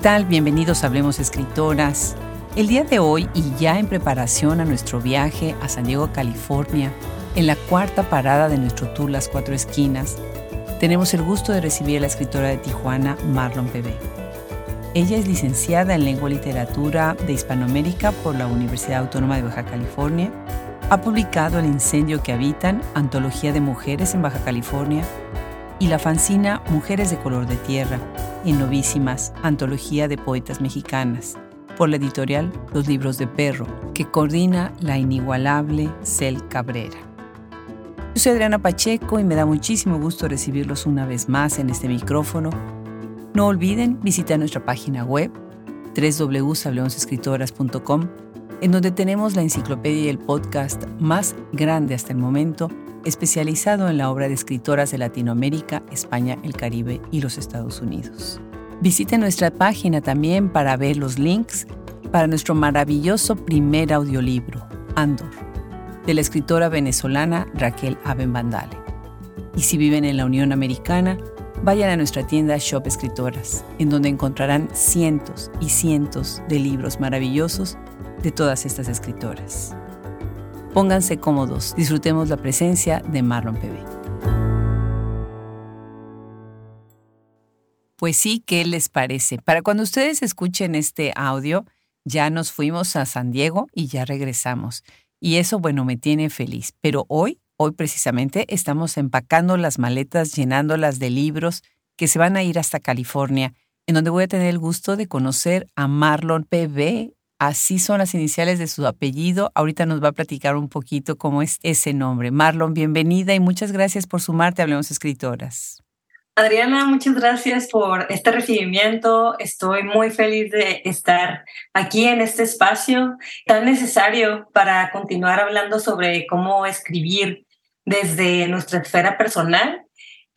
¿qué tal? Bienvenidos a Hablemos Escritoras. El día de hoy y ya en preparación a nuestro viaje a San Diego, California, en la cuarta parada de nuestro tour Las Cuatro Esquinas, tenemos el gusto de recibir a la escritora de Tijuana, Marlon Pebé. Ella es licenciada en Lengua y Literatura de Hispanoamérica por la Universidad Autónoma de Baja California. Ha publicado El incendio que habitan, Antología de Mujeres en Baja California, y la fanzina Mujeres de Color de Tierra, en Novísimas, Antología de Poetas Mexicanas, por la editorial Los Libros de Perro, que coordina la inigualable Cel Cabrera. Yo soy Adriana Pacheco y me da muchísimo gusto recibirlos una vez más en este micrófono. No olviden visitar nuestra página web www.hablemosescritoras.com en donde tenemos la enciclopedia y el podcast más grande hasta el momento especializado en la obra de escritoras de Latinoamérica, España, el Caribe y los Estados Unidos. Visite nuestra página también para ver los links para nuestro maravilloso primer audiolibro, Andor, de la escritora venezolana Raquel Abenbandale. Y si viven en la Unión Americana, vayan a nuestra tienda Shop Escritoras, en donde encontrarán cientos y cientos de libros maravillosos de todas estas escritoras. Pónganse cómodos, disfrutemos la presencia de Marlon PB. Pues sí, ¿qué les parece? Para cuando ustedes escuchen este audio, ya nos fuimos a San Diego y ya regresamos. Y eso, bueno, me tiene feliz. Pero hoy, hoy precisamente, estamos empacando las maletas, llenándolas de libros que se van a ir hasta California, en donde voy a tener el gusto de conocer a Marlon PB, Así son las iniciales de su apellido. Ahorita nos va a platicar un poquito cómo es ese nombre. Marlon, bienvenida y muchas gracias por sumarte Hablemos Escritoras. Adriana, muchas gracias por este recibimiento. Estoy muy feliz de estar aquí en este espacio tan necesario para continuar hablando sobre cómo escribir desde nuestra esfera personal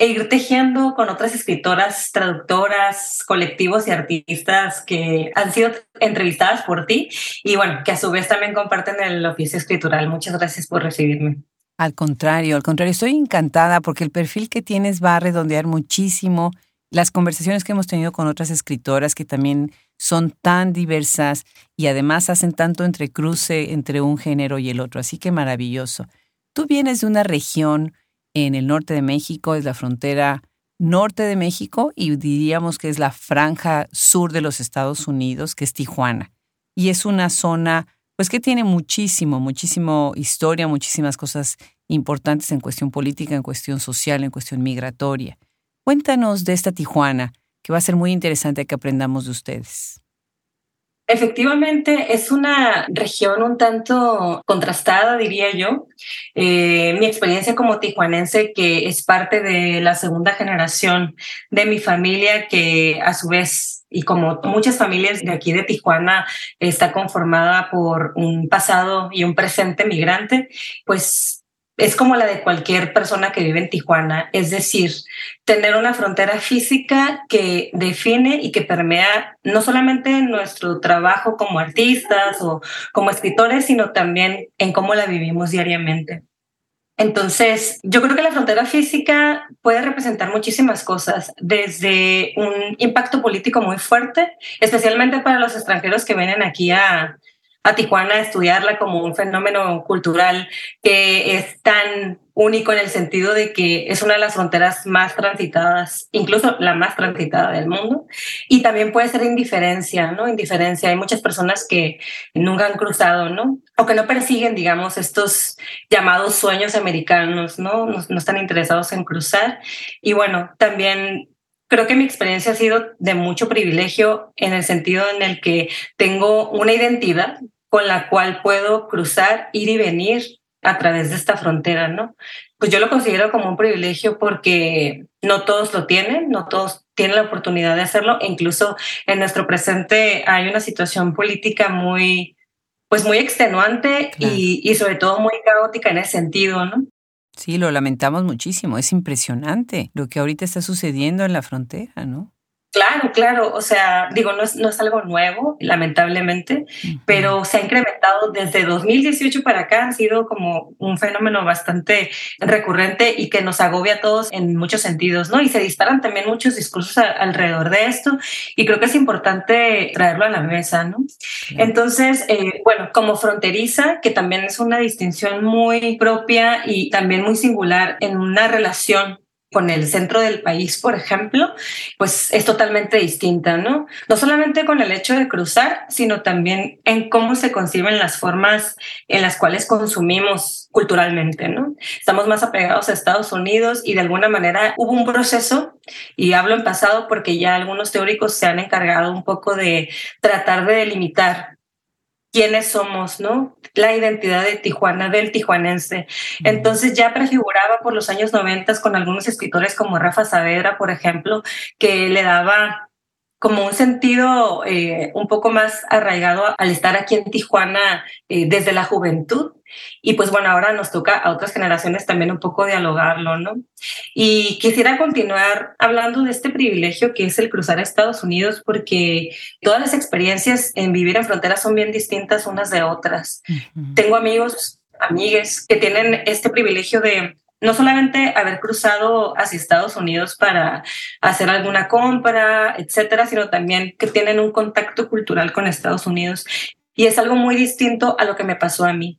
e ir tejiendo con otras escritoras, traductoras, colectivos y artistas que han sido entrevistadas por ti y bueno, que a su vez también comparten el oficio escritural. Muchas gracias por recibirme. Al contrario, al contrario, estoy encantada porque el perfil que tienes va a redondear muchísimo las conversaciones que hemos tenido con otras escritoras que también son tan diversas y además hacen tanto entrecruce entre un género y el otro. Así que maravilloso. Tú vienes de una región en el norte de México, es la frontera norte de México y diríamos que es la franja sur de los Estados Unidos, que es Tijuana. Y es una zona, pues que tiene muchísimo, muchísimo historia, muchísimas cosas importantes en cuestión política, en cuestión social, en cuestión migratoria. Cuéntanos de esta Tijuana, que va a ser muy interesante que aprendamos de ustedes. Efectivamente, es una región un tanto contrastada, diría yo. Eh, mi experiencia como tijuanense, que es parte de la segunda generación de mi familia, que a su vez, y como muchas familias de aquí de Tijuana, está conformada por un pasado y un presente migrante, pues es como la de cualquier persona que vive en Tijuana, es decir, tener una frontera física que define y que permea no solamente nuestro trabajo como artistas o como escritores, sino también en cómo la vivimos diariamente. Entonces, yo creo que la frontera física puede representar muchísimas cosas, desde un impacto político muy fuerte, especialmente para los extranjeros que vienen aquí a, a Tijuana estudiarla como un fenómeno cultural que es tan único en el sentido de que es una de las fronteras más transitadas, incluso la más transitada del mundo, y también puede ser indiferencia, ¿no? Indiferencia. Hay muchas personas que nunca han cruzado, ¿no? O que no persiguen, digamos, estos llamados sueños americanos, ¿no? No, no están interesados en cruzar. Y bueno, también creo que mi experiencia ha sido de mucho privilegio en el sentido en el que tengo una identidad con la cual puedo cruzar, ir y venir a través de esta frontera, ¿no? Pues yo lo considero como un privilegio porque no todos lo tienen, no todos tienen la oportunidad de hacerlo, e incluso en nuestro presente hay una situación política muy, pues muy extenuante y, y sobre todo muy caótica en ese sentido, ¿no? Sí, lo lamentamos muchísimo, es impresionante lo que ahorita está sucediendo en la frontera, ¿no? Claro, claro. O sea, digo, no es, no es algo nuevo, lamentablemente, pero se ha incrementado desde 2018 para acá. Ha sido como un fenómeno bastante recurrente y que nos agobia a todos en muchos sentidos, ¿no? Y se disparan también muchos discursos alrededor de esto y creo que es importante traerlo a la mesa, ¿no? Entonces, eh, bueno, como fronteriza, que también es una distinción muy propia y también muy singular en una relación con el centro del país, por ejemplo, pues es totalmente distinta, ¿no? No solamente con el hecho de cruzar, sino también en cómo se conciben las formas en las cuales consumimos culturalmente, ¿no? Estamos más apegados a Estados Unidos y de alguna manera hubo un proceso, y hablo en pasado porque ya algunos teóricos se han encargado un poco de tratar de delimitar quiénes somos, ¿no? La identidad de Tijuana, del tijuanense. Entonces ya prefiguraba por los años 90 con algunos escritores como Rafa Saavedra, por ejemplo, que le daba como un sentido eh, un poco más arraigado al estar aquí en Tijuana eh, desde la juventud. Y pues bueno, ahora nos toca a otras generaciones también un poco dialogarlo, ¿no? Y quisiera continuar hablando de este privilegio que es el cruzar a Estados Unidos, porque todas las experiencias en vivir en fronteras son bien distintas unas de otras. Tengo amigos, amigues que tienen este privilegio de no solamente haber cruzado hacia Estados Unidos para hacer alguna compra, etcétera, sino también que tienen un contacto cultural con Estados Unidos. Y es algo muy distinto a lo que me pasó a mí,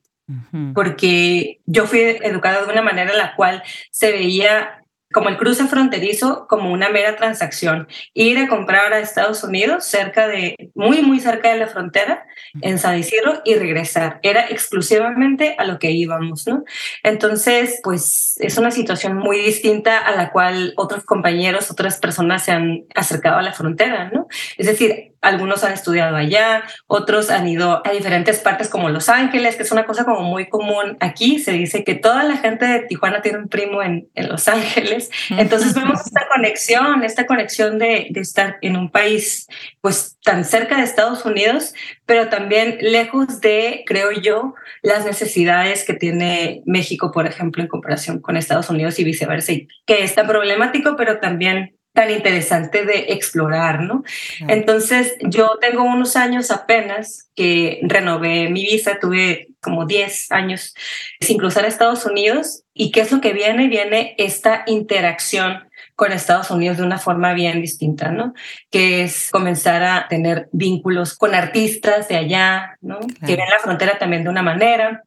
porque yo fui educada de una manera en la cual se veía como el cruce fronterizo como una mera transacción. Ir a comprar a Estados Unidos, cerca de, muy, muy cerca de la frontera, en San Isidro, y regresar. Era exclusivamente a lo que íbamos, ¿no? Entonces, pues es una situación muy distinta a la cual otros compañeros, otras personas se han acercado a la frontera, ¿no? Es decir, algunos han estudiado allá, otros han ido a diferentes partes como Los Ángeles, que es una cosa como muy común aquí. Se dice que toda la gente de Tijuana tiene un primo en, en Los Ángeles. Entonces vemos esta conexión, esta conexión de, de, estar en un país pues tan cerca de Estados Unidos, pero también lejos de, creo yo, las necesidades que tiene México, por ejemplo, en comparación con Estados Unidos y viceversa, y que es tan problemático, pero también tan interesante de explorar, ¿no? Entonces, yo tengo unos años apenas que renové mi visa, tuve como 10 años sin cruzar a Estados Unidos. ¿Y qué es lo que viene? Viene esta interacción con Estados Unidos de una forma bien distinta, ¿no? Que es comenzar a tener vínculos con artistas de allá, ¿no? Que ven la frontera también de una manera,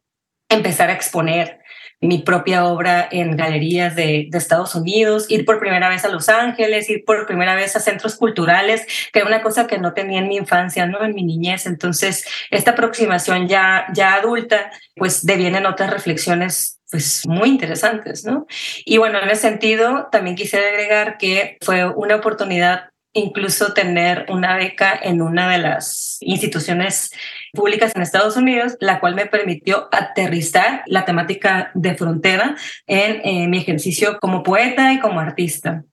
empezar a exponer mi propia obra en galerías de, Estados Unidos, ir por primera vez a Los Ángeles, ir por primera vez a centros culturales, que era una cosa que no tenía en mi infancia, ¿no? En mi niñez. Entonces, esta aproximación ya, ya adulta, pues devienen otras reflexiones pues muy interesantes, ¿no? Y bueno, en ese sentido, también quisiera agregar que fue una oportunidad incluso tener una beca en una de las instituciones públicas en Estados Unidos, la cual me permitió aterrizar la temática de frontera en, mi ejercicio como poeta y como artista.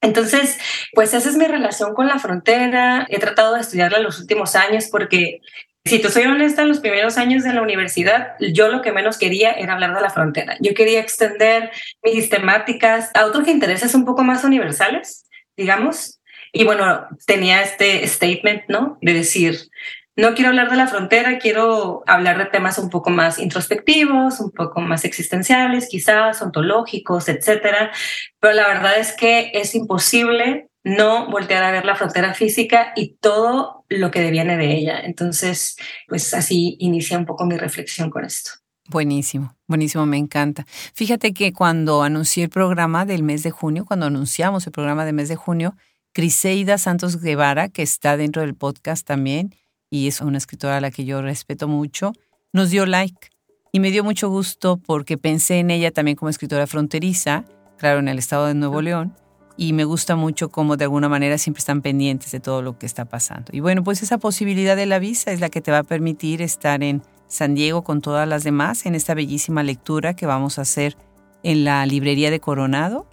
Entonces, pues esa es mi relación con la frontera. He tratado de estudiarla los últimos años porque, si te soy honesta, en los primeros años de la universidad, yo lo que menos quería era hablar de la frontera. Yo quería extender mis temáticas a otros intereses un poco más universales, digamos. Y bueno, tenía este statement, ¿no? De decir, no quiero hablar de la frontera, quiero hablar de temas un poco más introspectivos, un poco más existenciales, quizás ontológicos, etcétera. Pero la verdad es que es imposible no voltear a ver la frontera física y todo lo que deviene de ella. Entonces, pues así inicia un poco mi reflexión con esto. Buenísimo, buenísimo, me encanta. Fíjate que cuando anuncié el programa del mes de junio, cuando anunciamos el programa del mes de junio, Criseida Santos Guevara, que está dentro del podcast también, y es una escritora a la que yo respeto mucho, nos dio like. Y me dio mucho gusto porque pensé en ella también como escritora fronteriza, claro, en el estado de Nuevo León, y me gusta mucho cómo de alguna manera siempre están pendientes de todo lo que está pasando. Y bueno, pues esa posibilidad de la visa es la que te va a permitir estar en San Diego con todas las demás en esta bellísima lectura que vamos a hacer en la librería de Coronado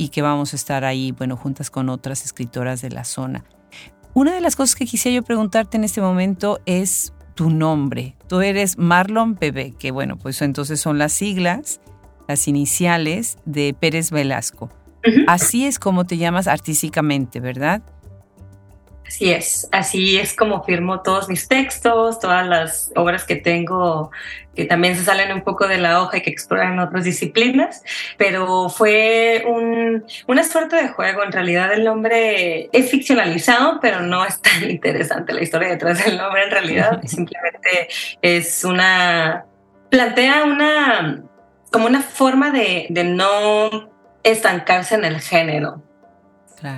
y que vamos a estar ahí, bueno, juntas con otras escritoras de la zona. Una de las cosas que quisiera yo preguntarte en este momento es tu nombre. Tú eres Marlon Bebé, que bueno, pues entonces son las siglas, las iniciales de Pérez Velasco. Así es como te llamas artísticamente, ¿verdad? Así es, así es como firmo todos mis textos, todas las obras que tengo que también se salen un poco de la hoja y que exploran otras disciplinas, pero fue un, una suerte de juego. En realidad el nombre es ficcionalizado, pero no es tan interesante la historia detrás del nombre en realidad. Simplemente es una, plantea una, como una forma de, de no estancarse en el género.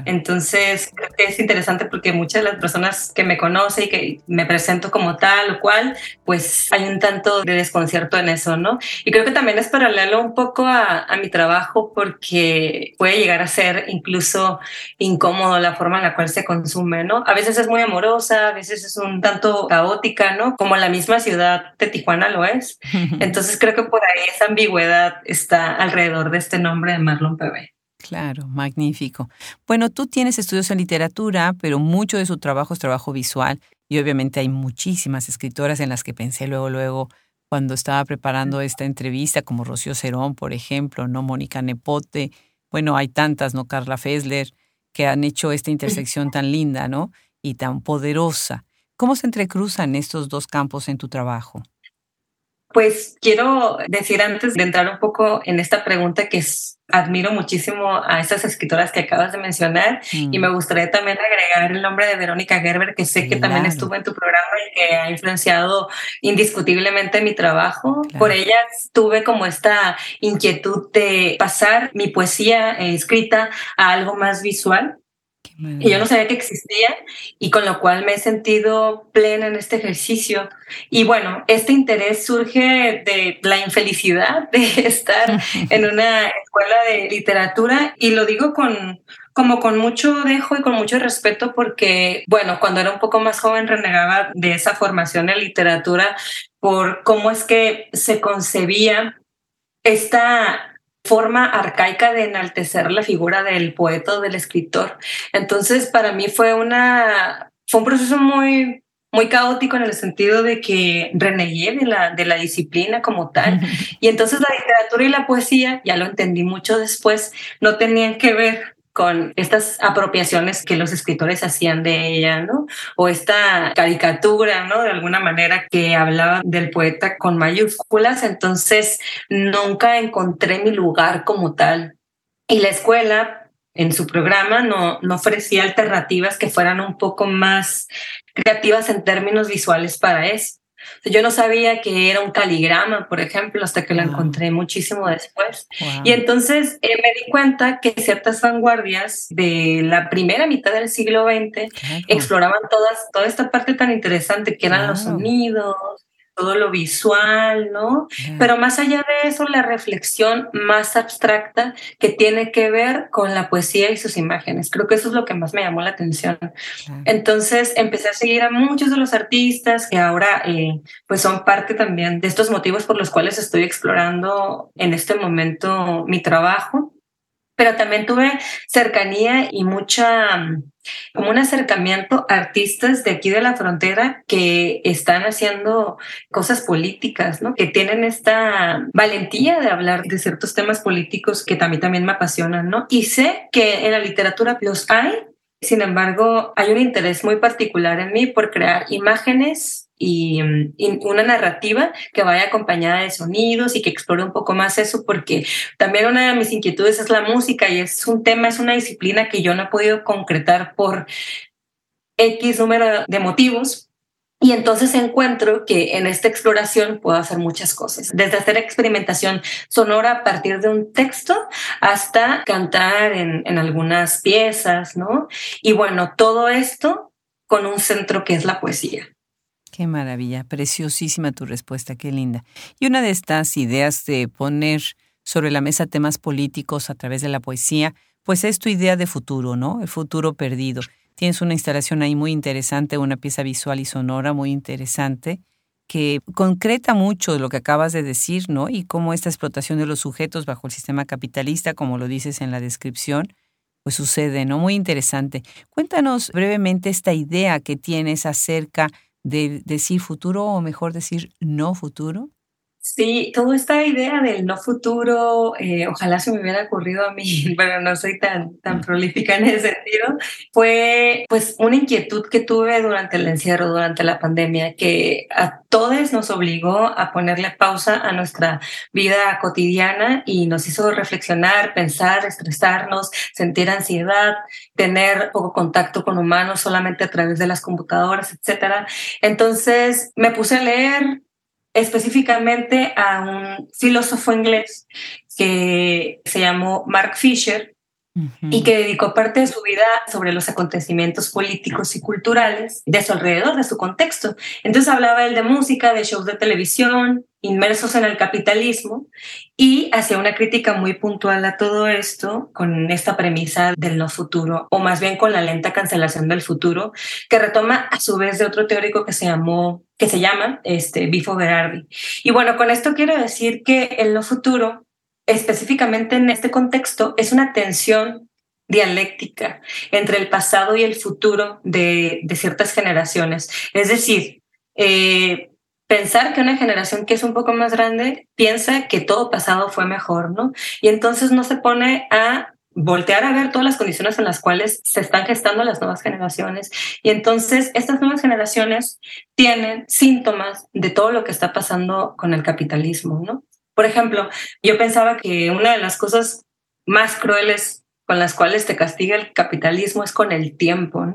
Entonces, creo que es interesante porque muchas de las personas que me conocen y que me presento como tal o cual, pues hay un tanto de desconcierto en eso, ¿no? Y creo que también es paralelo un poco a, a mi trabajo porque puede llegar a ser incluso incómodo la forma en la cual se consume, ¿no? A veces es muy amorosa, a veces es un tanto caótica, ¿no? Como la misma ciudad de Tijuana lo es. Entonces, creo que por ahí esa ambigüedad está alrededor de este nombre de Marlon PB. Claro, magnífico. Bueno, tú tienes estudios en literatura, pero mucho de su trabajo es trabajo visual y obviamente hay muchísimas escritoras en las que pensé luego, luego, cuando estaba preparando esta entrevista, como Rocío Cerón, por ejemplo, ¿no? Mónica Nepote, bueno, hay tantas, ¿no? Carla Fessler, que han hecho esta intersección tan linda, ¿no? Y tan poderosa. ¿Cómo se entrecruzan estos dos campos en tu trabajo? Pues quiero decir antes de entrar un poco en esta pregunta que admiro muchísimo a esas escritoras que acabas de mencionar y me mm. gustaría también agregar el nombre de Verónica Gerber, que sé que también estuvo en tu programa y que ha influenciado indiscutiblemente mi trabajo. Por ella tuve como esta inquietud de pasar mi poesía eh, escrita a algo más visual y yo no sabía que existía y con lo cual me he sentido plena en este ejercicio. Y bueno, este interés surge de la infelicidad de estar en una escuela de literatura y lo digo con como con mucho dejo y con mucho respeto porque, bueno, cuando era un poco más joven renegaba de esa formación en literatura por cómo es que se concebía esta forma arcaica de enaltecer la figura del poeta o del escritor. Entonces, para mí fue una fue un proceso muy muy caótico en el sentido de que renegué de la, de la disciplina como tal. Y entonces la literatura y la poesía, ya lo entendí mucho después, no tenían que ver con estas apropiaciones que los escritores hacían de ella, ¿no? O esta caricatura, ¿no? De alguna manera que hablaba del poeta con mayúsculas, entonces nunca encontré mi lugar como tal. Y la escuela, en su programa, no, no ofrecía alternativas que fueran un poco más creativas en términos visuales para eso. Yo no sabía que era un caligrama, por ejemplo, hasta que lo encontré muchísimo después. Y entonces eh, me di cuenta que ciertas vanguardias de la primera mitad del siglo XX exploraban todas, toda esta parte tan interesante que eran los sonidos, todo lo visual, ¿no? Pero más allá de eso, la reflexión más abstracta que tiene que ver con la poesía y sus imágenes. Creo que eso es lo que más me llamó la atención. Entonces empecé a seguir a muchos de los artistas que ahora eh, pues son parte también de estos motivos por los cuales estoy explorando en este momento mi trabajo pero también tuve cercanía y mucha, como un acercamiento a artistas de aquí de la frontera que están haciendo cosas políticas, ¿no? Que tienen esta valentía de hablar de ciertos temas políticos que también, también me apasionan, ¿no? Y sé que en la literatura los hay, sin embargo, hay un interés muy particular en mí por crear imágenes y, una narrativa que vaya acompañada de sonidos y que explore un poco más eso, porque también una de mis inquietudes es la música y es un tema, es una disciplina que yo no he podido concretar por X número de motivos, y entonces encuentro que en esta exploración puedo hacer muchas cosas, desde hacer experimentación sonora a partir de un texto hasta cantar en, en, algunas piezas, ¿no? Y bueno, todo esto con un centro que es la poesía. Qué maravilla, preciosísima tu respuesta, qué linda. Y una de estas ideas de poner sobre la mesa temas políticos a través de la poesía, pues es tu idea de futuro, ¿no? El futuro perdido. Tienes una instalación ahí muy interesante, una pieza visual y sonora muy interesante, que concreta mucho lo que acabas de decir, ¿no? Y cómo esta explotación de los sujetos bajo el sistema capitalista, como lo dices en la descripción, pues sucede, ¿no? Muy interesante. Cuéntanos brevemente esta idea que tienes acerca de decir futuro o mejor decir no futuro? Sí, toda esta idea del no futuro, eh, ojalá se me hubiera ocurrido a mí, pero no soy tan, tan prolífica en ese sentido, fue pues una inquietud que tuve durante el encierro, durante la pandemia, que a todos nos obligó a ponerle pausa a nuestra vida cotidiana y nos hizo reflexionar, pensar, estresarnos, sentir ansiedad, tener poco contacto con humanos solamente a través de las computadoras, etcétera. Entonces me puse a leer específicamente a un filósofo inglés que se llamó Mark Fisher y que dedicó parte de su vida sobre los acontecimientos políticos y culturales de su alrededor, de su contexto. Entonces hablaba él de música, de shows de televisión, inmersos en el capitalismo y hacía una crítica muy puntual a todo esto con esta premisa del no futuro, o más bien con la lenta cancelación del futuro, que retoma a su vez de otro teórico que se llamó que se llama este, Bifo Berardi. Y bueno, con esto quiero decir que el no futuro específicamente en este contexto, es una tensión dialéctica entre el pasado y el futuro de, ciertas generaciones. Es decir, eh, pensar que una generación que es un poco más grande piensa que todo pasado fue mejor, ¿no? Y entonces no se pone a voltear a ver todas las condiciones en las cuales se están gestando las nuevas generaciones. Y entonces estas nuevas generaciones tienen síntomas de todo lo que está pasando con el capitalismo, ¿no? Por ejemplo, yo pensaba que una de las cosas más crueles con las cuales te castiga el capitalismo es con el tiempo.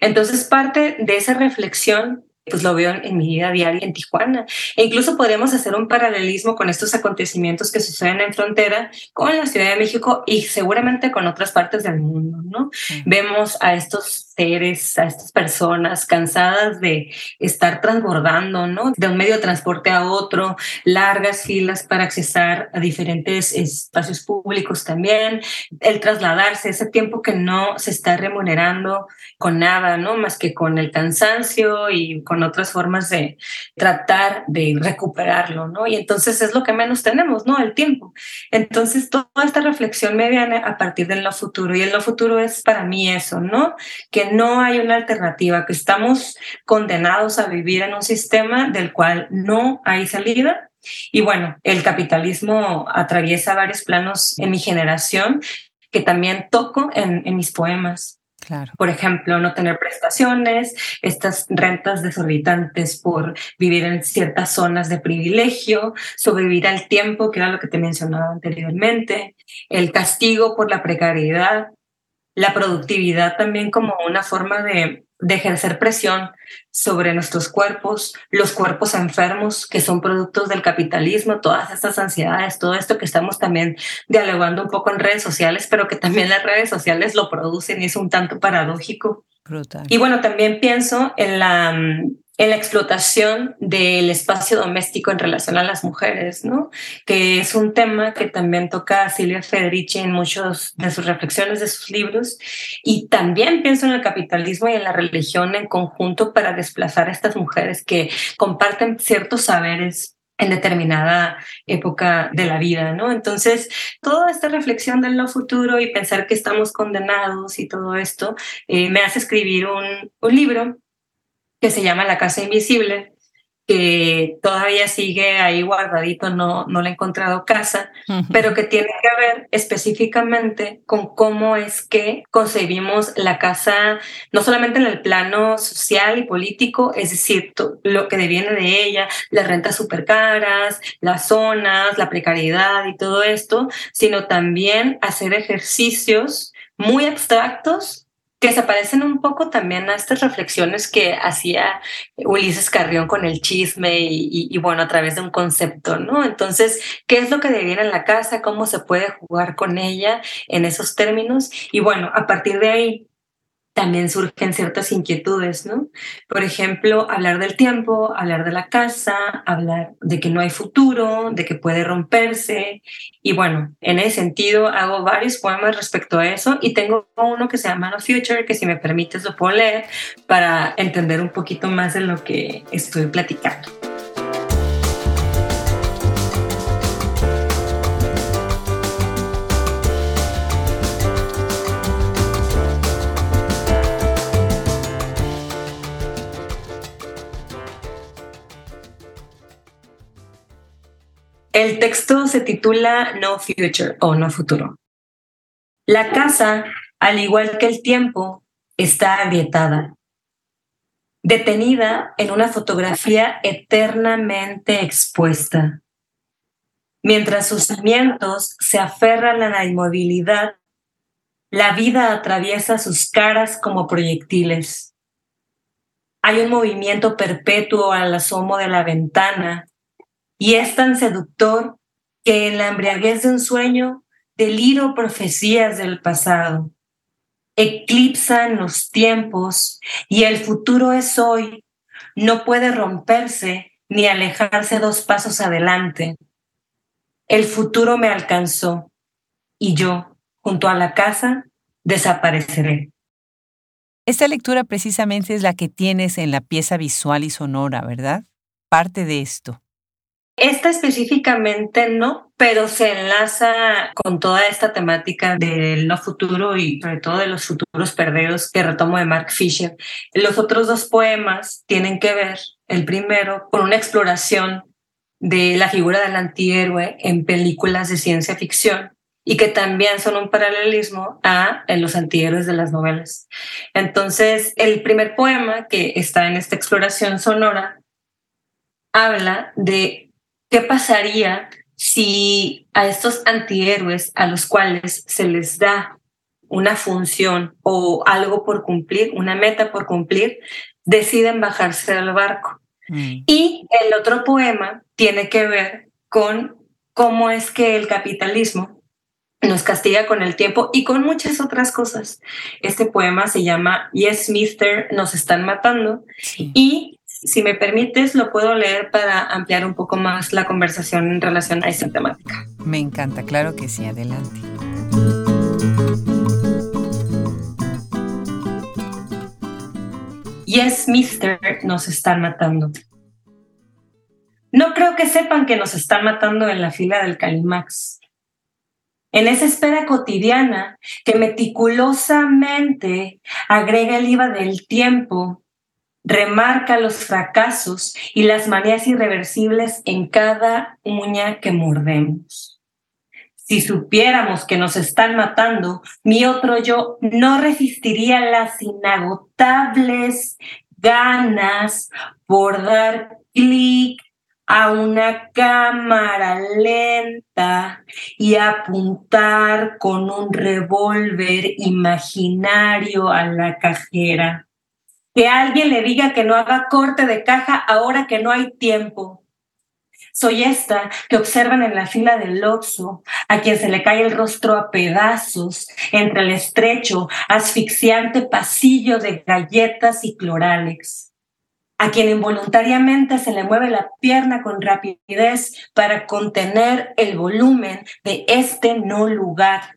Entonces, parte de esa reflexión pues lo veo en, mi vida diaria en Tijuana. E incluso podríamos hacer un paralelismo con estos acontecimientos que suceden en frontera con la Ciudad de México y seguramente con otras partes del mundo, ¿no? Vemos a estos seres, a estas personas cansadas de estar transbordando, ¿no? De un medio de transporte a otro, largas filas para accesar a diferentes espacios públicos también, el trasladarse, ese tiempo que no se está remunerando con nada, ¿no? Más que con el cansancio y con otras formas de tratar de recuperarlo, ¿no? Y entonces es lo que menos tenemos, ¿no? El tiempo. Entonces toda esta reflexión me viene a partir del lo futuro y el lo futuro es para mí eso, ¿no? Que no hay una alternativa, que estamos condenados a vivir en un sistema del cual no hay salida. Y bueno, el capitalismo atraviesa varios planos en mi generación que también toco en, mis poemas. Por ejemplo, no tener prestaciones, estas rentas desorbitantes por vivir en ciertas zonas de privilegio, sobrevivir al tiempo, que era lo que te mencionaba anteriormente, el castigo por la precariedad, la productividad también como una forma de, ejercer presión sobre nuestros cuerpos, los cuerpos enfermos que son productos del capitalismo, todas estas ansiedades, todo esto que estamos también dialogando un poco en redes sociales, pero que también las redes sociales lo producen y es un tanto paradójico. Y bueno, también pienso en la mm, en la explotación del espacio doméstico en relación a las mujeres, ¿no? Que es un tema que también toca Silvia Federici en muchos de sus reflexiones de sus libros. Y también pienso en el capitalismo y en la religión en conjunto para desplazar a estas mujeres que comparten ciertos saberes en determinada época de la vida, ¿no? Entonces, toda esta reflexión del no futuro y pensar que estamos condenados y todo esto eh, me hace escribir un, un libro que se llama La Casa Invisible, que todavía sigue ahí guardadito, no, no le he encontrado casa, pero que tiene que ver específicamente con cómo es que concebimos la casa, no solamente en el plano social y político, es decir, lo que deviene de ella, las rentas súper caras, las zonas, la precariedad y todo esto, sino también hacer ejercicios muy abstractos que se parecen un poco también a estas reflexiones que hacía Ulises Carrión con el chisme y, bueno, a través de un concepto, ¿no? Entonces, ¿qué es lo que deviene en la casa? ¿Cómo se puede jugar con ella en esos términos? Y bueno, a partir de ahí, también surgen ciertas inquietudes, ¿no? Por ejemplo, hablar del tiempo, hablar de la casa, hablar de que no hay futuro, de que puede romperse. Y bueno, en ese sentido hago varios poemas respecto a eso y tengo uno que se llama No Future, que si me permites lo puedo leer para entender un poquito más de lo que estoy platicando. El texto se titula No Future o No Futuro. La casa, al igual que el tiempo, está agrietada, detenida en una fotografía eternamente expuesta. Mientras sus cimientos se aferran a la inmovilidad, la vida atraviesa sus caras como proyectiles. Hay un movimiento perpetuo al asomo de la ventana y es tan seductor que en la embriaguez de un sueño deliro profecías del pasado. Eclipsan los tiempos y el futuro es hoy. No puede romperse ni alejarse dos pasos adelante. El futuro me alcanzó y yo, junto a la casa, desapareceré. Esta lectura precisamente es la que tienes en la pieza visual y sonora, ¿verdad? Parte de esto. Esta específicamente no, pero se enlaza con toda esta temática del no futuro y sobre todo de los futuros perdidos que retomo de Mark Fisher. Los otros dos poemas tienen que ver, el primero, con una exploración de la figura del antihéroe en películas de ciencia ficción y que también son un paralelismo a los antihéroes de las novelas. Entonces, el primer poema que está en esta exploración sonora habla de qué pasaría si a estos antihéroes a los cuales se les da una función o algo por cumplir, una meta por cumplir, deciden bajarse del barco. Mm. Y el otro poema tiene que ver con cómo es que el capitalismo nos castiga con el tiempo y con muchas otras cosas. Este poema se llama Yes, Mister, nos están matando. Y si me permites, lo puedo leer para ampliar un poco más la conversación en relación a esta temática. Me encanta, claro que sí, adelante. Yes, Mister, nos están matando. No creo que sepan que nos están matando en la fila del Calimax en esa espera cotidiana que meticulosamente agrega el IVA del tiempo, remarca los fracasos y las manías irreversibles en cada uña que mordemos. Si supiéramos que nos están matando, mi otro yo no resistiría las inagotables ganas por dar clic a una cámara lenta y apuntar con un revólver imaginario a la cajera. Que alguien le diga que no haga corte de caja ahora que no hay tiempo. Soy esta que observan en la fila del Oxxo, a quien se le cae el rostro a pedazos entre el estrecho, asfixiante pasillo de galletas y cloralex a quien involuntariamente se le mueve la pierna con rapidez para contener el volumen de este no lugar.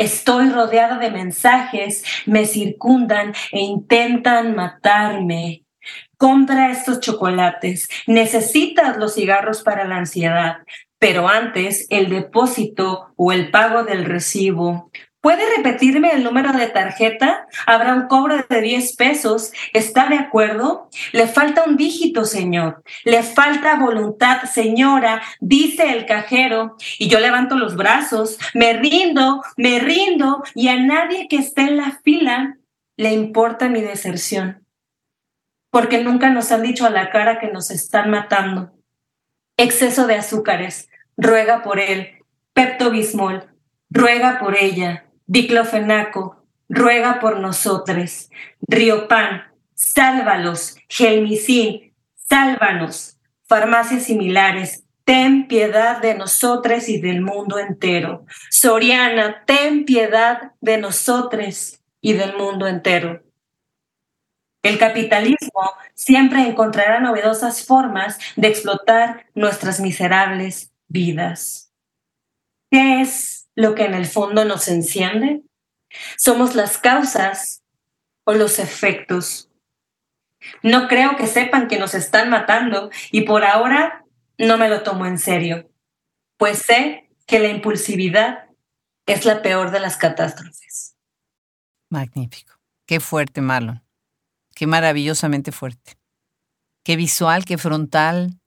Estoy rodeada de mensajes, me circundan e intentan matarme. Compra estos chocolates, necesitas los cigarros para la ansiedad, pero antes el depósito o el pago del recibo. ¿Puede repetirme el número de tarjeta? Habrá un cobro de 10 pesos. ¿Está de acuerdo? Le falta un dígito, señor. Le falta voluntad, señora, dice el cajero. Y yo levanto los brazos, me rindo, me rindo, y a nadie que esté en la fila le importa mi deserción. Porque nunca nos han dicho a la cara que nos están matando. Exceso de azúcares, ruega por él. Pepto Bismol, ruega por ella Diclofenaco, ruega por nosotros. Riopan, sálvalos. Gelmicín, sálvanos. Farmacias similares, ten piedad de nosotros y del mundo entero. Soriana, ten piedad de nosotros y del mundo entero. El capitalismo siempre encontrará novedosas formas de explotar nuestras miserables vidas. ¿Qué es lo que en el fondo nos enciende? ¿Somos las causas o los efectos? No creo que sepan que nos están matando y por ahora no me lo tomo en serio, pues sé que la impulsividad es la peor de las catástrofes. Magnífico. Qué fuerte, Marlon. Qué maravillosamente fuerte. Qué visual, qué frontal,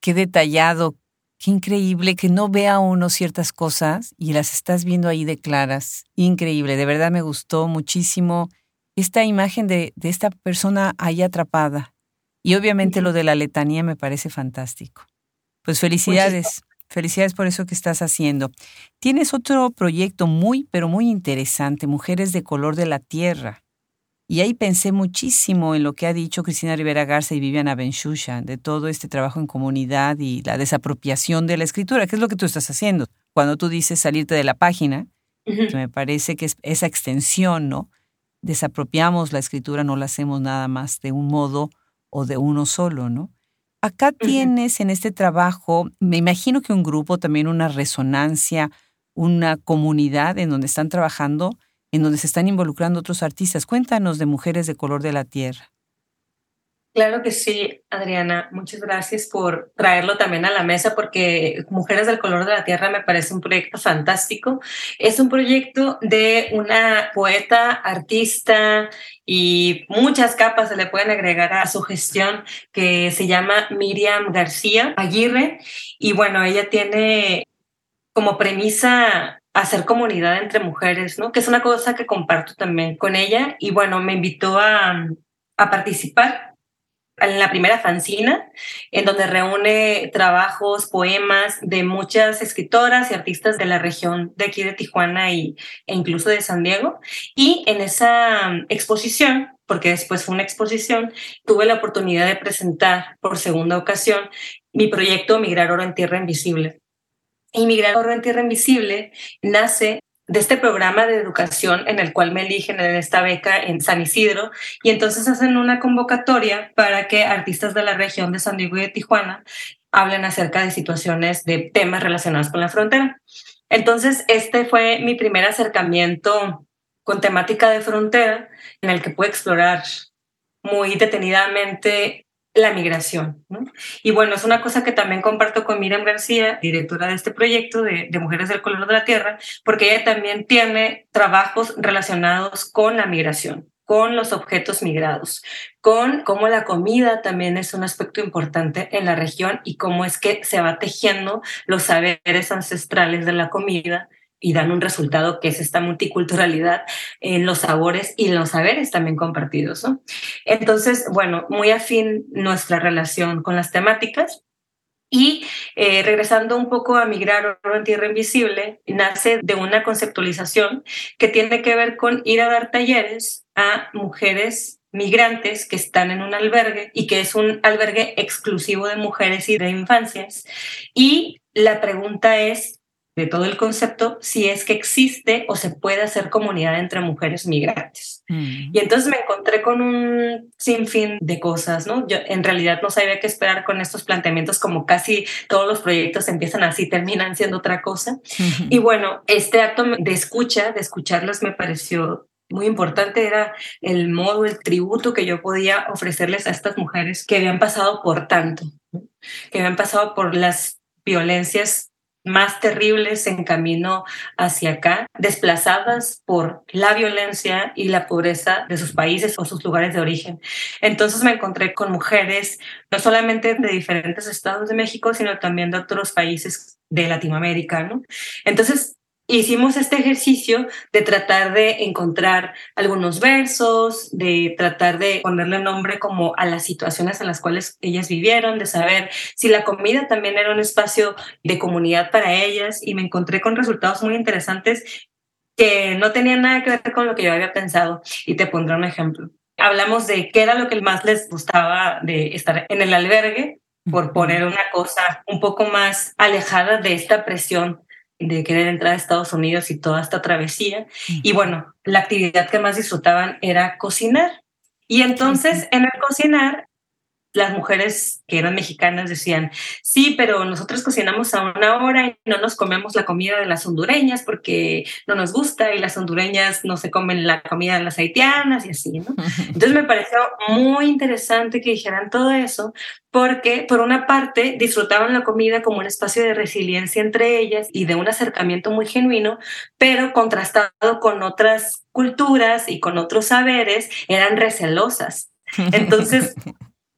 qué detallado, Qué increíble que no vea uno ciertas cosas y las estás viendo ahí de claras. Increíble, de verdad me gustó muchísimo esta imagen de, de esta persona ahí atrapada. Y obviamente lo de la letanía me parece fantástico. Pues felicidades, felicidades por eso que estás haciendo. Tienes otro proyecto muy, pero muy interesante, Mujeres de Color de la Tierra. Y ahí pensé muchísimo en lo que ha dicho Cristina Rivera Garza y Viviana Benchusha, de todo este trabajo en comunidad y la desapropiación de la escritura, que es lo que tú estás haciendo. Cuando tú dices salirte de la página, me parece que es esa extensión, ¿no? Desapropiamos la escritura, no la hacemos nada más de un modo o de uno solo, ¿no? Acá tienes en este trabajo, me imagino que un grupo, también una resonancia, una comunidad en donde están trabajando en donde se están involucrando otros artistas. Cuéntanos de Mujeres de Color de la Tierra. Claro que sí, Adriana. Muchas gracias por traerlo también a la mesa porque Mujeres del Color de la Tierra me parece un proyecto fantástico. Es un proyecto de una poeta, artista y muchas capas se le pueden agregar a su gestión que se llama Miriam García Aguirre. Y bueno, ella tiene como premisa hacer comunidad entre mujeres, ¿no? Que es una cosa que comparto también con ella. Y bueno, me invitó a, a participar en la primera fanzina, en donde reúne trabajos, poemas de muchas escritoras y artistas de la región de aquí de Tijuana y, e incluso de San Diego. Y en esa exposición, porque después fue una exposición, tuve la oportunidad de presentar por segunda ocasión mi proyecto Migrar Oro en Tierra Invisible Inmigrador en Tierra Invisible nace de este programa de educación en el cual me eligen en esta beca en San Isidro y entonces hacen una convocatoria para que artistas de la región de San Diego y de Tijuana hablen acerca de situaciones de temas relacionados con la frontera. Entonces, este fue mi primer acercamiento con temática de frontera en el que pude explorar muy detenidamente la migración. Y bueno, es una cosa que también comparto con Miriam García, directora de este proyecto de, Mujeres del Color de la Tierra, porque ella también tiene trabajos relacionados con la migración con los objetos migrados, con cómo la comida también es un aspecto importante en la región y cómo es que se va tejiendo los saberes ancestrales de la comida y dan un resultado que es esta multiculturalidad en los sabores y en los saberes también compartidos. Entonces, bueno, muy afín nuestra relación con las temáticas. Y eh, regresando un poco a Migrar Oro en Tierra Invisible, nace de una conceptualización que tiene que ver con ir a dar talleres a mujeres migrantes que están en un albergue y que es un albergue exclusivo de mujeres y de infancias. Y la pregunta es, de todo el concepto si es que existe o se puede hacer comunidad entre mujeres migrantes. Mm. Y entonces me encontré con un sinfín de cosas, ¿no? Yo en realidad no sabía qué esperar con estos planteamientos, como casi todos los proyectos empiezan así, terminan siendo otra cosa. Y bueno, este acto de escucha, de escucharlos, me pareció muy importante era el modo, el tributo que yo podía ofrecerles a estas mujeres que habían pasado por tanto, que habían pasado por las violencias más terribles en camino hacia acá, desplazadas por la violencia y la pobreza de sus países o sus lugares de origen. Entonces me encontré con mujeres no solamente de diferentes estados de México, sino también de otros países de Latinoamérica. ¿no? Entonces hicimos este ejercicio de tratar de encontrar algunos versos, de tratar de ponerle nombre como a las situaciones en las cuales ellas vivieron, de saber si la comida también era un espacio de comunidad para ellas. Y me encontré con resultados muy interesantes que no tenían nada que ver con lo que yo había pensado. Y te pondré un ejemplo. Hablamos de qué era lo que más les gustaba de estar en el albergue, por poner una cosa un poco más alejada de esta presión de querer entrar a Estados Unidos y toda esta travesía. Y bueno, la actividad que más disfrutaban era cocinar. Y entonces en el cocinar las mujeres que eran mexicanas decían, sí, pero nosotros cocinamos a una hora y no nos comemos la comida de las hondureñas porque no nos gusta y las hondureñas no se comen la comida de las haitianas y así, ¿no? Entonces me pareció muy interesante que dijeran todo eso porque por una parte disfrutaban la comida como un espacio de resiliencia entre ellas y de un acercamiento muy genuino, pero contrastado con otras culturas y con otros saberes, eran recelosas. Entonces,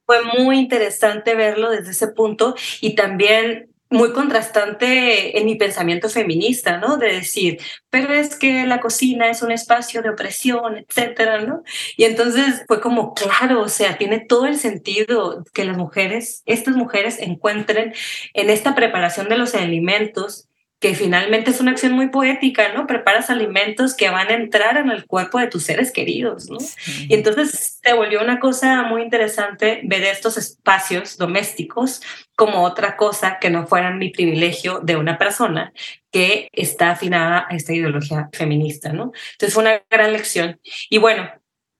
fue muy interesante verlo desde ese punto y también muy contrastante en mi pensamiento feminista, ¿no? De decir, pero es que la cocina es un espacio de opresión, etcétera, ¿no? Y entonces fue como, claro, o sea, tiene todo el sentido que las mujeres, estas mujeres encuentren en esta preparación de los alimentos que finalmente es una acción muy poética, ¿no? Preparas alimentos que van a entrar en el cuerpo de tus seres queridos, ¿no? Y entonces te volvió una cosa muy interesante ver estos espacios domésticos como otra cosa que no fueran mi privilegio de una persona que está afinada a esta ideología feminista, ¿no? Entonces fue una gran lección. Y bueno,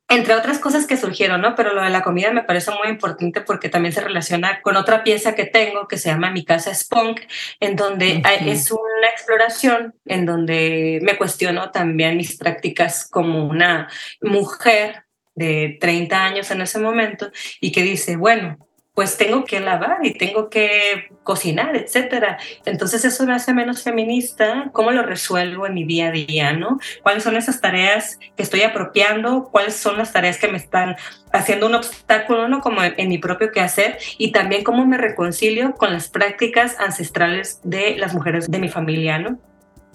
entre otras cosas que surgieron, ¿no? Pero lo de la comida me parece muy importante porque también se relaciona con otra pieza que tengo que se llama Mi casa Spunk, en donde es una exploración en donde me cuestiono también mis prácticas como una mujer de 30 años en ese momento y que dice, bueno, pues tengo que lavar y tengo que cocinar, etcétera. Entonces eso me hace menos feminista. ¿Cómo lo resuelvo en mi día a día, no? ¿Cuáles son esas tareas que estoy apropiando? ¿Cuáles son las tareas que me están haciendo un obstáculo, no? Como en, mi propio quehacer y también cómo me reconcilio con las prácticas ancestrales de las mujeres de mi familia, ¿no?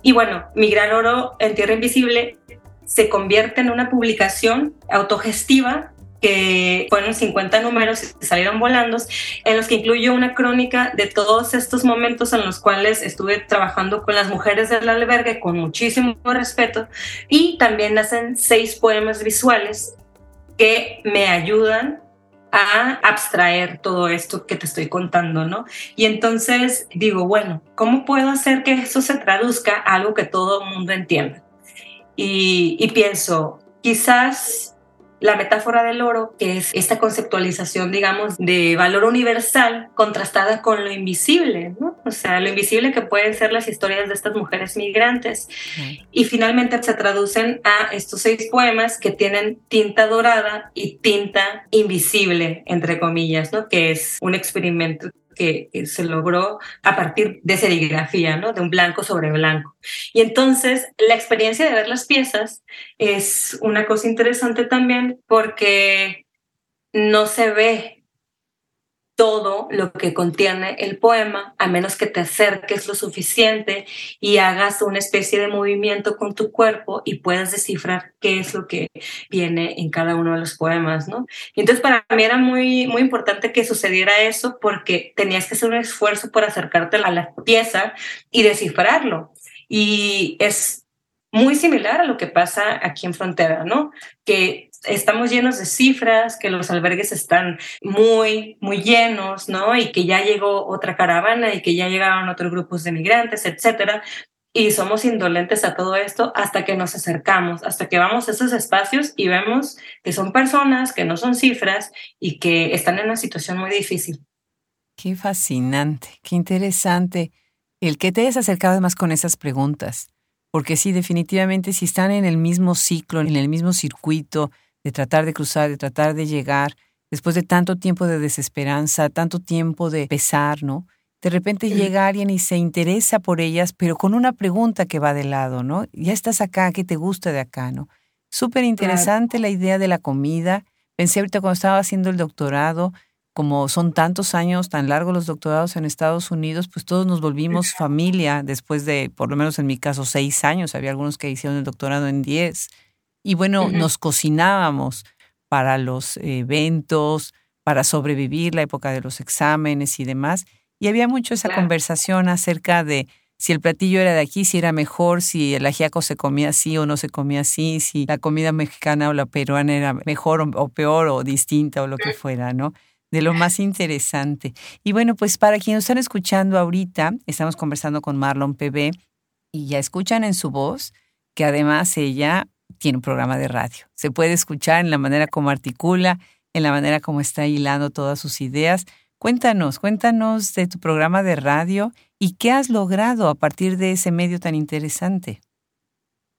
Y bueno, mi gran oro en Tierra Invisible se convierte en una publicación autogestiva que fueron 50 números y salieron volando, en los que incluyo una crónica de todos estos momentos en los cuales estuve trabajando con las mujeres del albergue con muchísimo respeto y también hacen seis poemas visuales que me ayudan a abstraer todo esto que te estoy contando, ¿no? Y entonces digo, bueno, ¿cómo puedo hacer que eso se traduzca a algo que todo el mundo entienda? Y, y pienso, quizás la metáfora del oro, que es esta conceptualización, digamos, de valor universal contrastada con lo invisible, ¿no? O sea, lo invisible que pueden ser las historias de estas mujeres migrantes. Y finalmente se traducen a estos seis poemas que tienen tinta dorada y tinta invisible, entre comillas, ¿no? Que es un experimento que, se logró a partir de serigrafía, ¿no? De un blanco sobre blanco. Y entonces la experiencia de ver las piezas es una cosa interesante también porque no se ve todo lo que contiene el poema, a menos que te acerques lo suficiente y hagas una especie de movimiento con tu cuerpo y puedas descifrar qué es lo que viene en cada uno de los poemas, ¿no? Y entonces para mí era muy, muy importante que sucediera eso porque tenías que hacer un esfuerzo por acercarte a la pieza y descifrarlo. Y es muy similar a lo que pasa aquí en Frontera, ¿no? Que estamos llenos de cifras, que los albergues están muy, muy llenos, ¿no? Y que ya llegó otra caravana y que ya llegaron otros grupos de migrantes, etcétera. Y somos indolentes a todo esto hasta que nos acercamos, hasta que vamos a esos espacios y vemos que son personas, que no son cifras y que están en una situación muy difícil. Qué fascinante, qué interesante el que te hayas acercado además con esas preguntas. Porque sí, definitivamente, si están en el mismo ciclo, en el mismo circuito, de tratar de cruzar, de tratar de llegar, después de tanto tiempo de desesperanza, tanto tiempo de pesar, ¿no? De repente llega alguien y se interesa por ellas, pero con una pregunta que va de lado, ¿no? Ya estás acá, ¿qué te gusta de acá, no? Súper interesante la idea de la comida. Pensé ahorita cuando estaba haciendo el doctorado, como son tantos años, tan largos los doctorados en Estados Unidos, pues todos nos volvimos familia después de, por lo menos en mi caso, seis años. Había algunos que hicieron el doctorado en diez. Y bueno, nos cocinábamos para los eventos, para sobrevivir la época de los exámenes y demás. Y había mucho esa conversación acerca de si el platillo era de aquí, si era mejor, si el ajiaco se comía así o no se comía así, si la comida mexicana o la peruana era mejor o, peor o distinta o lo que fuera, ¿no? De lo más interesante. Y bueno, pues para quienes están escuchando ahorita, estamos conversando con Marlon PB y ya escuchan en su voz que además ella tiene un programa de radio. Se puede escuchar en la manera como articula, en la manera como está hilando todas sus ideas. Cuéntanos, cuéntanos de tu programa de radio y qué has logrado a partir de ese medio tan interesante.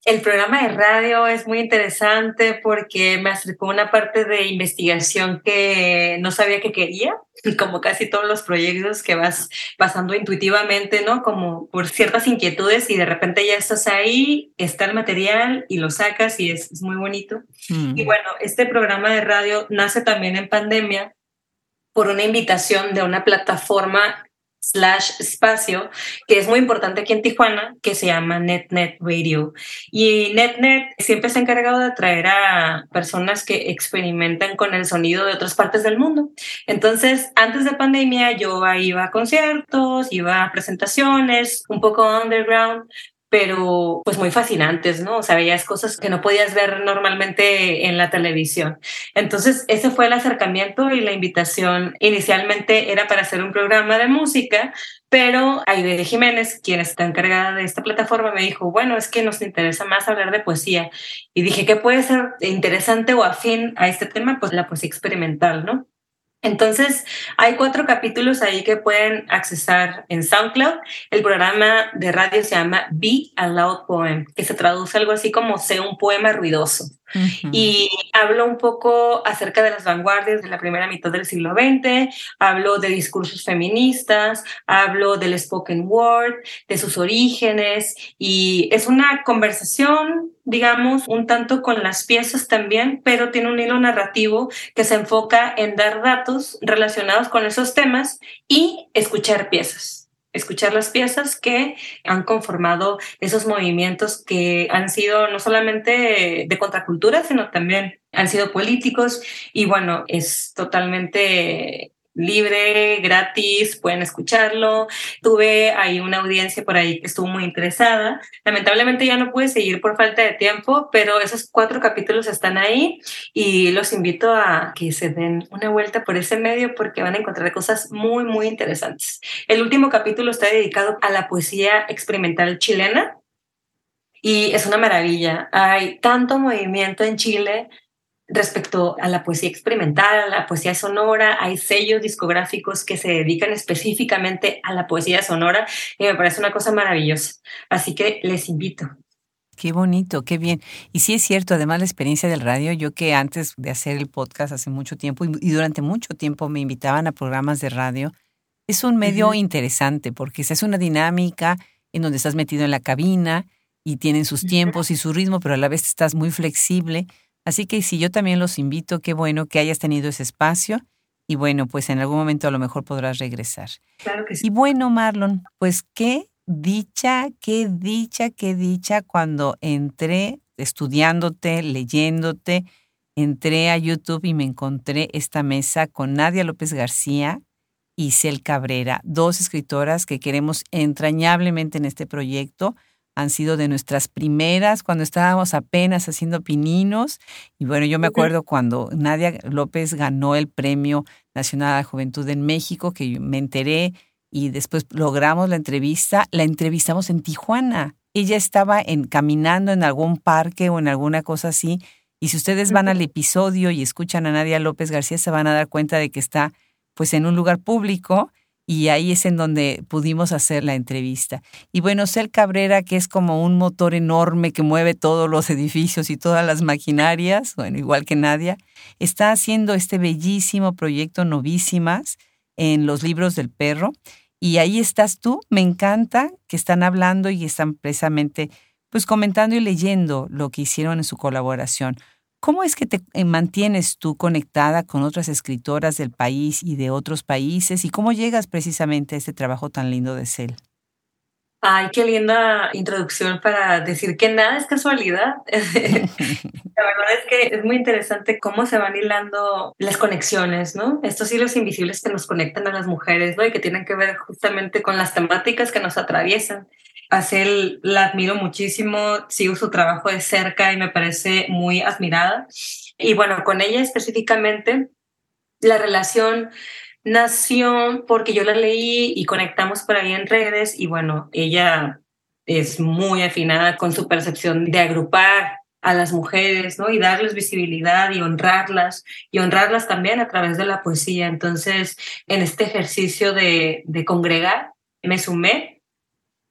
El programa de radio es muy interesante porque me acercó una parte de investigación que no sabía que quería, como casi todos los proyectos que vas pasando intuitivamente, ¿no? Como por ciertas inquietudes y de repente ya estás ahí, está el material y lo sacas y es, muy bonito. Mm. Y bueno, este programa de radio nace también en pandemia por una invitación de una plataforma slash espacio, que es muy importante aquí en Tijuana, que se llama NetNet Radio. Y NetNet siempre se ha encargado de atraer a personas que experimentan con el sonido de otras partes del mundo. Entonces, antes de pandemia, yo iba a conciertos, iba a presentaciones, un poco underground, pero pues muy fascinantes, ¿no? O sea, veías cosas que no podías ver normalmente en la televisión. Entonces, ese fue el acercamiento y la invitación inicialmente era para hacer un programa de música, pero Aide Jiménez, quien está encargada de esta plataforma, me dijo, bueno, es que nos interesa más hablar de poesía. Y dije, ¿qué puede ser interesante o afín a este tema? Pues la poesía experimental, ¿no? Entonces, hay cuatro capítulos ahí que pueden accesar en SoundCloud. El programa de radio se llama Be a Loud Poem, que se traduce algo así como Sé un poema ruidoso. Y hablo un poco acerca de las vanguardias de la primera mitad del siglo XX, hablo de discursos feministas, hablo del spoken word, de sus orígenes, y es una conversación digamos, un tanto con las piezas también, pero tiene un hilo narrativo que se enfoca en dar datos relacionados con esos temas y escuchar piezas escuchar las piezas que han conformado esos movimientos que han sido no solamente de contracultura, sino también han sido políticos. Y bueno, es totalmente libre, gratis, pueden escucharlo. Tuve ahí una audiencia por ahí que estuvo muy interesada. Lamentablemente ya no pude seguir por falta de tiempo, pero esos cuatro capítulos están ahí y los invito a que se den una vuelta por ese medio porque van a encontrar cosas muy, muy interesantes. El último capítulo está dedicado a la poesía experimental chilena y es una maravilla. Hay tanto movimiento en Chile respecto a la poesía experimental, a la poesía sonora, hay sellos discográficos que se dedican específicamente a la poesía sonora y me parece una cosa maravillosa. Así que les invito. Qué bonito, qué bien. Y sí es cierto, además la experiencia del radio, yo que antes de hacer el podcast hace mucho tiempo y durante mucho tiempo me invitaban a programas de radio, es un medio interesante porque se hace una dinámica en donde estás metido en la cabina y tienen sus tiempos y su ritmo, pero a la vez estás muy flexible Así que si yo también los invito, qué bueno que hayas tenido ese espacio y bueno, pues en algún momento a lo mejor podrás regresar. Claro que sí. Y bueno, Marlon, pues qué dicha, qué dicha, qué dicha cuando entré estudiándote, leyéndote, entré a YouTube y me encontré esta mesa con Nadia López García y Cel Cabrera, dos escritoras que queremos entrañablemente en este proyecto han sido de nuestras primeras cuando estábamos apenas haciendo pininos. Y bueno, yo me acuerdo cuando Nadia López ganó el Premio Nacional de Juventud en México, que me enteré y después logramos la entrevista, la entrevistamos en Tijuana. Ella estaba en, caminando en algún parque o en alguna cosa así. Y si ustedes van al episodio y escuchan a Nadia López García, se van a dar cuenta de que está pues en un lugar público y ahí es en donde pudimos hacer la entrevista. Y bueno, Cel Cabrera, que es como un motor enorme que mueve todos los edificios y todas las maquinarias, bueno, igual que Nadia, está haciendo este bellísimo proyecto Novísimas en los libros del perro. Y ahí estás tú, me encanta que están hablando y están precisamente pues comentando y leyendo lo que hicieron en su colaboración. ¿Cómo es que te eh, mantienes tú conectada con otras escritoras del país y de otros países? ¿Y cómo llegas precisamente a este trabajo tan lindo de CEL? Ay, qué linda introducción para decir que nada es casualidad. La verdad es que es muy interesante cómo se van hilando las conexiones, ¿no? Estos hilos invisibles que nos conectan a las mujeres, ¿no? Y que tienen que ver justamente con las temáticas que nos atraviesan. A Cel la admiro muchísimo, sigo su trabajo de cerca y me parece muy admirada. Y bueno, con ella específicamente, la relación nació porque yo la leí y conectamos por ahí en redes y bueno, ella es muy afinada con su percepción de agrupar a las mujeres, ¿no? Y darles visibilidad y honrarlas, y honrarlas también a través de la poesía. Entonces, en este ejercicio de, de congregar, me sumé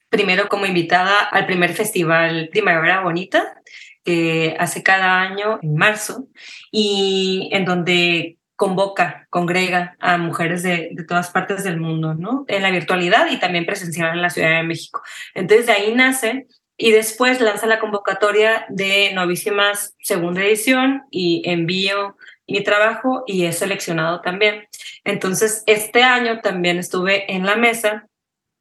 primero como invitada al primer festival Primavera Bonita, que hace cada año en marzo, y en donde convoca, congrega a mujeres de, todas partes del mundo, ¿no? En la virtualidad y también presencial en la Ciudad de México. Entonces de ahí nace y después lanza la convocatoria de Novísimas segunda edición y envío mi trabajo y he seleccionado también. Entonces, este año también estuve en la mesa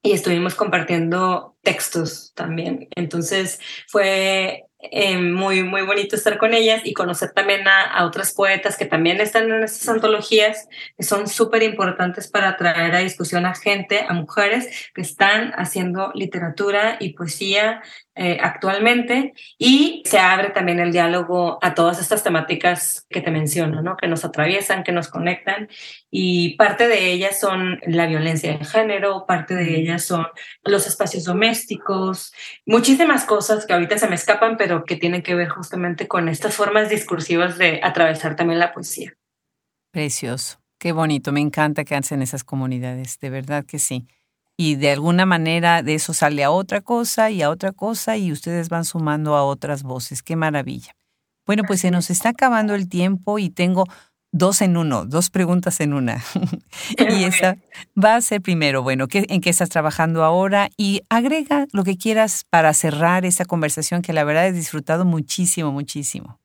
y estuvimos compartiendo textos también. Entonces, fue eh, muy, muy bonito estar con ellas y conocer también a, otras poetas que también están en estas antologías, que son súper importantes para traer a discusión a gente, a mujeres que están haciendo literatura y poesía eh, actualmente y se abre también el diálogo a todas estas temáticas que te menciono, ¿no? que nos atraviesan, que nos conectan y parte de ellas son la violencia de género, parte de ellas son los espacios domésticos, muchísimas cosas que ahorita se me escapan, pero que tienen que ver justamente con estas formas discursivas de atravesar también la poesía. Precioso, qué bonito, me encanta que hacen esas comunidades, de verdad que sí y de alguna manera de eso sale a otra cosa y a otra cosa y ustedes van sumando a otras voces. Qué maravilla. Bueno, pues se nos está acabando el tiempo y tengo dos en uno, dos preguntas en una. y esa va a ser primero, bueno, ¿qué, ¿en qué estás trabajando ahora? Y agrega lo que quieras para cerrar esa conversación que la verdad he disfrutado muchísimo, muchísimo.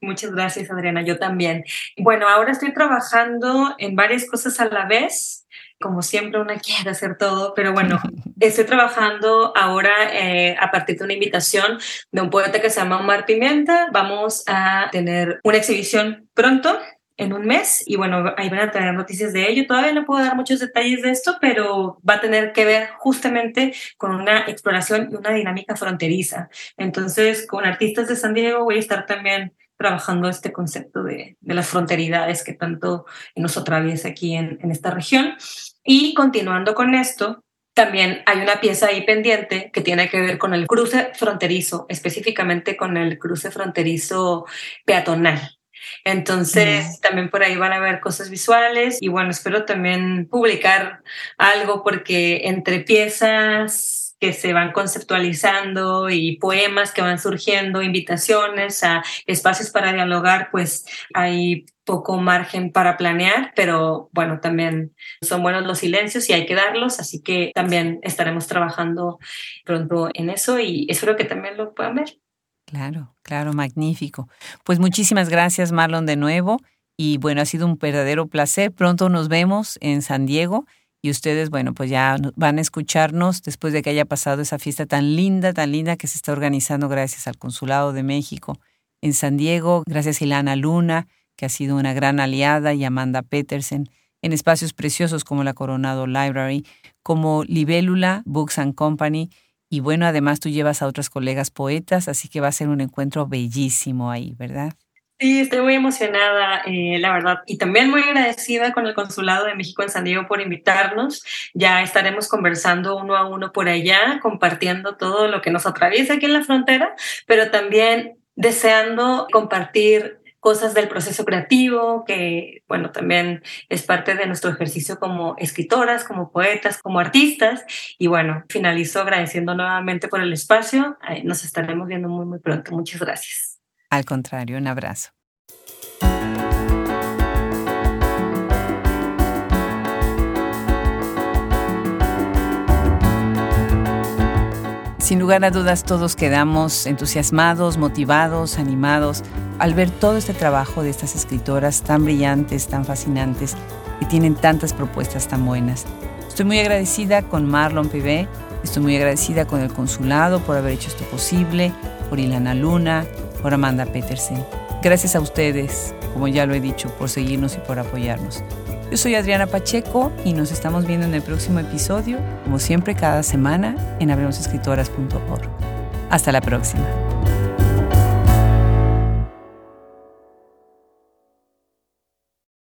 Muchas gracias, Adriana. Yo también. Bueno, ahora estoy trabajando en varias cosas a la vez como siempre una quiere hacer todo, pero bueno, estoy trabajando ahora eh, a partir de una invitación de un poeta que se llama Omar Pimienta. Vamos a tener una exhibición pronto en un mes y bueno, ahí van a tener noticias de ello. Todavía no puedo dar muchos detalles de esto, pero va a tener que ver justamente con una exploración y una dinámica fronteriza. Entonces, con artistas de San Diego voy a estar también trabajando este concepto de, de las fronteridades que tanto nos atraviesa aquí en, en esta región. Y continuando con esto, también hay una pieza ahí pendiente que tiene que ver con el cruce fronterizo, específicamente con el cruce fronterizo peatonal. Entonces, también por ahí van a ver cosas visuales y bueno, espero también publicar algo porque entre piezas que se van conceptualizando y poemas que van surgiendo, invitaciones a espacios para dialogar, pues hay poco margen para planear, pero bueno, también son buenos los silencios y hay que darlos, así que también estaremos trabajando pronto en eso y espero que también lo puedan ver. Claro, claro, magnífico. Pues muchísimas gracias, Marlon, de nuevo. Y bueno, ha sido un verdadero placer. Pronto nos vemos en San Diego y ustedes, bueno, pues ya van a escucharnos después de que haya pasado esa fiesta tan linda, tan linda que se está organizando gracias al Consulado de México en San Diego, gracias a Ilana Luna, que ha sido una gran aliada, y Amanda Petersen, en espacios preciosos como la Coronado Library, como Libélula Books and Company, y bueno, además tú llevas a otras colegas poetas, así que va a ser un encuentro bellísimo ahí, ¿verdad? Sí, estoy muy emocionada, eh, la verdad, y también muy agradecida con el Consulado de México en San Diego por invitarnos. Ya estaremos conversando uno a uno por allá, compartiendo todo lo que nos atraviesa aquí en la frontera, pero también deseando compartir cosas del proceso creativo, que bueno, también es parte de nuestro ejercicio como escritoras, como poetas, como artistas. Y bueno, finalizo agradeciendo nuevamente por el espacio. Nos estaremos viendo muy, muy pronto. Muchas gracias. Al contrario, un abrazo. Sin lugar a dudas, todos quedamos entusiasmados, motivados, animados al ver todo este trabajo de estas escritoras tan brillantes, tan fascinantes, que tienen tantas propuestas tan buenas. Estoy muy agradecida con Marlon Pivé, estoy muy agradecida con el consulado por haber hecho esto posible, por Ilana Luna, por Amanda Petersen. Gracias a ustedes, como ya lo he dicho, por seguirnos y por apoyarnos. Yo soy Adriana Pacheco y nos estamos viendo en el próximo episodio, como siempre cada semana, en abrimosescritoras.org. Hasta la próxima.